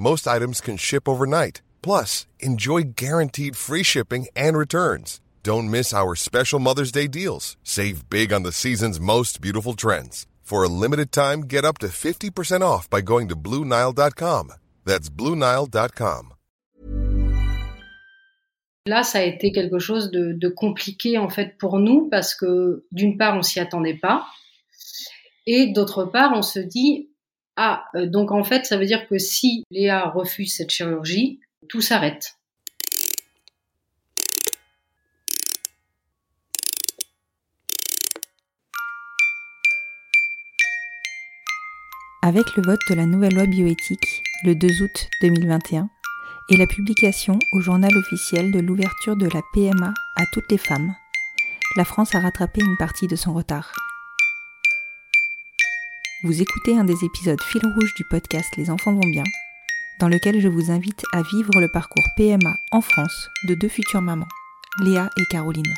Most items can ship overnight. Plus, enjoy guaranteed free shipping and returns. Don't miss our special Mother's Day deals. Save big on the season's most beautiful trends. For a limited time, get up to 50% off by going to BlueNile.com. That's BlueNile.com. Là, ça a été quelque chose de, de compliqué en fait pour nous parce que d'une part, on s'y attendait pas. Et d'autre part, on se dit, ah, euh, donc en fait, ça veut dire que si Léa refuse cette chirurgie, tout s'arrête. Avec le vote de la nouvelle loi bioéthique le 2 août 2021 et la publication au journal officiel de l'ouverture de la PMA à toutes les femmes, la France a rattrapé une partie de son retard. Vous écoutez un des épisodes fil rouge du podcast Les enfants vont bien, dans lequel je vous invite à vivre le parcours PMA en France de deux futures mamans, Léa et Caroline.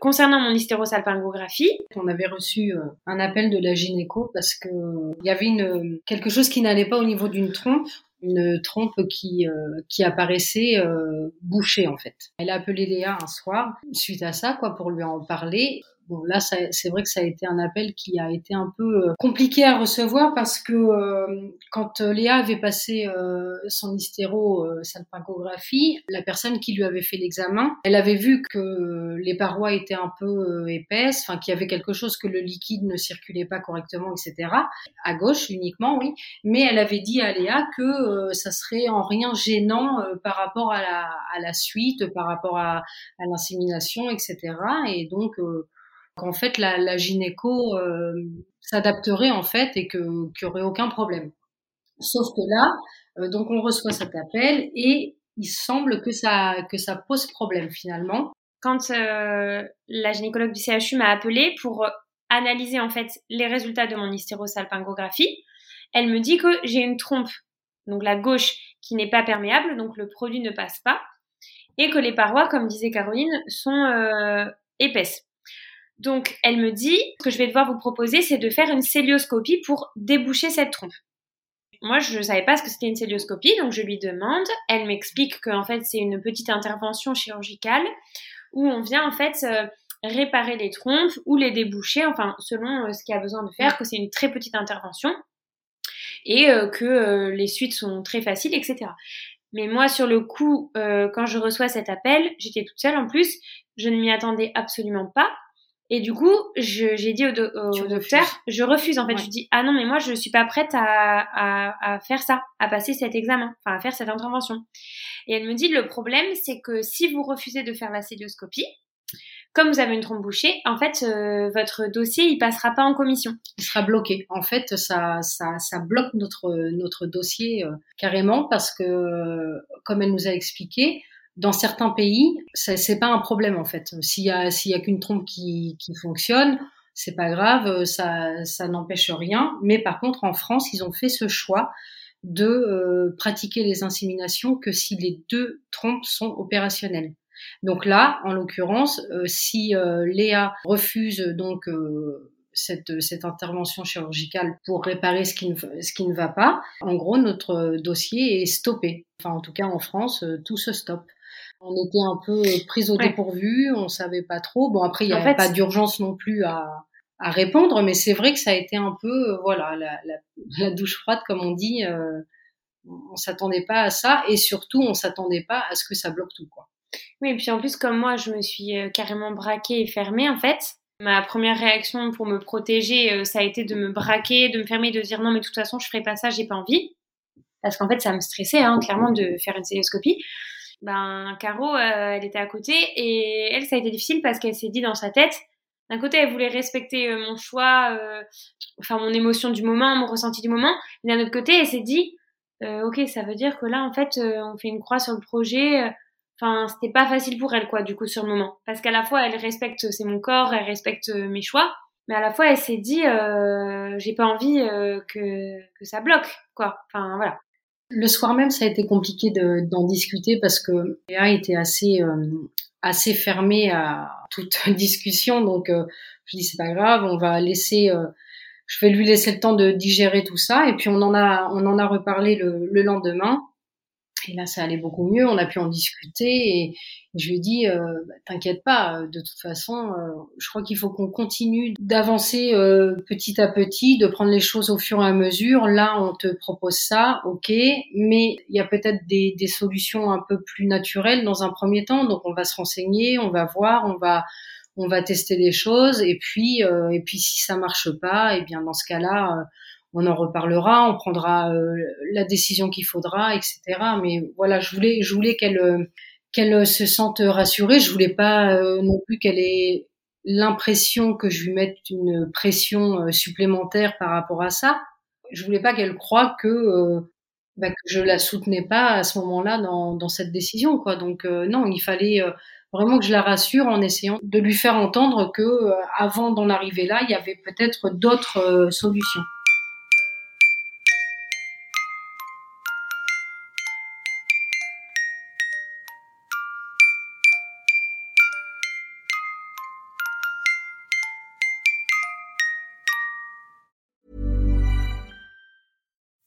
Concernant mon hystérosalpingographie, On avait reçu euh, un appel de la gynéco parce que euh, il y avait une, quelque chose qui n'allait pas au niveau d'une trompe, une trompe qui, euh, apparaissait euh, bouchée en fait. Elle a appelé Léa un soir suite à ça quoi pour lui en parler. Bon là c'est vrai que ça a été un appel qui a été un peu euh, compliqué à recevoir parce que euh, quand euh, Léa avait passé euh, son hystéro euh, la personne qui lui avait fait l'examen, elle avait vu que les parois étaient un peu épaisses, enfin qu'il y avait quelque chose que le liquide ne circulait pas correctement, etc. À gauche uniquement, oui mais elle avait dit à Léa que ça serait en rien gênant par rapport à la, à la suite, par rapport à, à l'insémination, etc. Et donc qu'en fait la, la gynéco euh, s'adapterait en fait et que qu'il y aurait aucun problème. Sauf que là, euh, donc on reçoit cet appel et il semble que ça que ça pose problème finalement. quand euh, la gynécologue du CHU m'a appelée pour analyser en fait les résultats de mon hystérosalpingographie, elle me dit que j'ai une trompe, donc la gauche, qui n'est pas perméable, donc le produit ne passe pas, et que les parois, comme disait Caroline, sont euh, épaisses. Donc elle me dit, ce que je vais devoir vous proposer, c'est de faire une célioscopie pour déboucher cette trompe. Moi, je ne savais pas ce que c'était une célioscopie, donc je lui demande. Elle m'explique qu'en fait, c'est une petite intervention chirurgicale où on vient en fait euh, réparer les trompes ou les déboucher, enfin selon euh, ce qu'il y a besoin de faire, que c'est une très petite intervention et euh, que les suites sont très faciles, etc. Mais moi, sur le coup, quand je reçois cet appel, j'étais toute seule en plus, je ne m'y attendais absolument pas. Et du coup, j'ai dit au, do- au Tu refuses. docteur, je refuse en fait. Ouais. Je dis, ah non, mais moi, je suis pas prête à, à, à faire ça, à passer cet examen, enfin à faire cette intervention. Et elle me dit, le problème, c'est que si vous refusez de faire la célioscopie, comme vous avez une trompe bouchée, en fait, euh, votre dossier, il passera pas en commission. il sera bloqué. En fait, ça, ça, ça bloque notre, notre dossier euh, carrément parce que, comme elle nous a expliqué, dans certains pays, c'est pas un problème en fait. S'il y a, qu'une trompe qui, qui fonctionne, c'est pas grave, euh, ça, n'empêche rien. Mais par contre, en France, ils ont fait ce choix de euh, pratiquer les inséminations que si les deux trompes sont opérationnelles. Donc là, en l'occurrence, euh, si Léa refuse donc cette, intervention chirurgicale pour réparer ce qui, ne, ce qui ne va pas, en gros, notre dossier est stoppé. Enfin, en tout cas, en France, tout se stoppe. On était un peu pris au Ouais. dépourvu, on savait pas trop. Bon, après, il n'y avait fait, pas d'urgence non plus à, à répondre, mais c'est vrai que ça a été un peu, euh, voilà, la, la, la douche froide, comme on dit. Euh, on s'attendait pas à ça, et surtout, on s'attendait pas à ce que ça bloque tout, quoi. Oui, et puis en plus, comme moi, je me suis euh, carrément braquée et fermée, en fait. Ma première réaction pour me protéger, euh, ça a été de me braquer, de me fermer, de dire non, mais de toute façon, je ferai pas ça, j'ai pas envie. Parce qu'en fait, ça me stressait, hein, clairement, de faire une célioscopie. Ben, Caro, euh, elle était à côté et elle, ça a été difficile parce qu'elle s'est dit dans sa tête, d'un côté, elle voulait respecter euh, mon choix, euh, enfin mon émotion du moment, mon ressenti du moment, mais d'un autre côté, elle s'est dit, euh, ok, ça veut dire que là, en fait, euh, on fait une croix sur le projet. Enfin, c'était pas facile pour elle, quoi, du coup, sur le moment. Parce qu'à la fois, elle respecte, c'est mon corps, elle respecte mes choix. Mais à la fois, elle s'est dit, euh, j'ai pas envie que, que ça bloque, quoi. Enfin, voilà. Le soir même, ça a été compliqué d'en discuter parce que Léa était assez assez fermée à toute discussion. Donc, je dis c'est pas grave, on va laisser je vais lui laisser le temps de digérer tout ça. Et puis on en a, on en a reparlé le lendemain. Et là, ça allait beaucoup mieux. On a pu en discuter. Et je lui ai dit, euh, bah, t'inquiète pas. De toute façon, euh, je crois qu'il faut qu'on continue d'avancer euh, petit à petit, de prendre les choses au fur et à mesure. Là, on te propose ça, ok. Mais il y a peut-être des, des solutions un peu plus naturelles dans un premier temps. Donc, on va se renseigner, on va voir, on va on va tester des choses et puis euh, et puis si ça marche pas, et eh bien dans ce cas-là, euh, on en reparlera, on prendra euh, la décision qu'il faudra, etc. Mais voilà, je voulais je voulais qu'elle qu'elle se sente rassurée. Je voulais pas non plus qu'elle ait l'impression que je lui mette une pression supplémentaire par rapport à ça. Je voulais pas qu'elle croie que bah, que je la soutenais pas à ce moment-là dans, dans cette décision, quoi. Donc non, il fallait vraiment que je la rassure en essayant de lui faire entendre que euh, avant d'en arriver là, il y avait peut-être d'autres euh, solutions.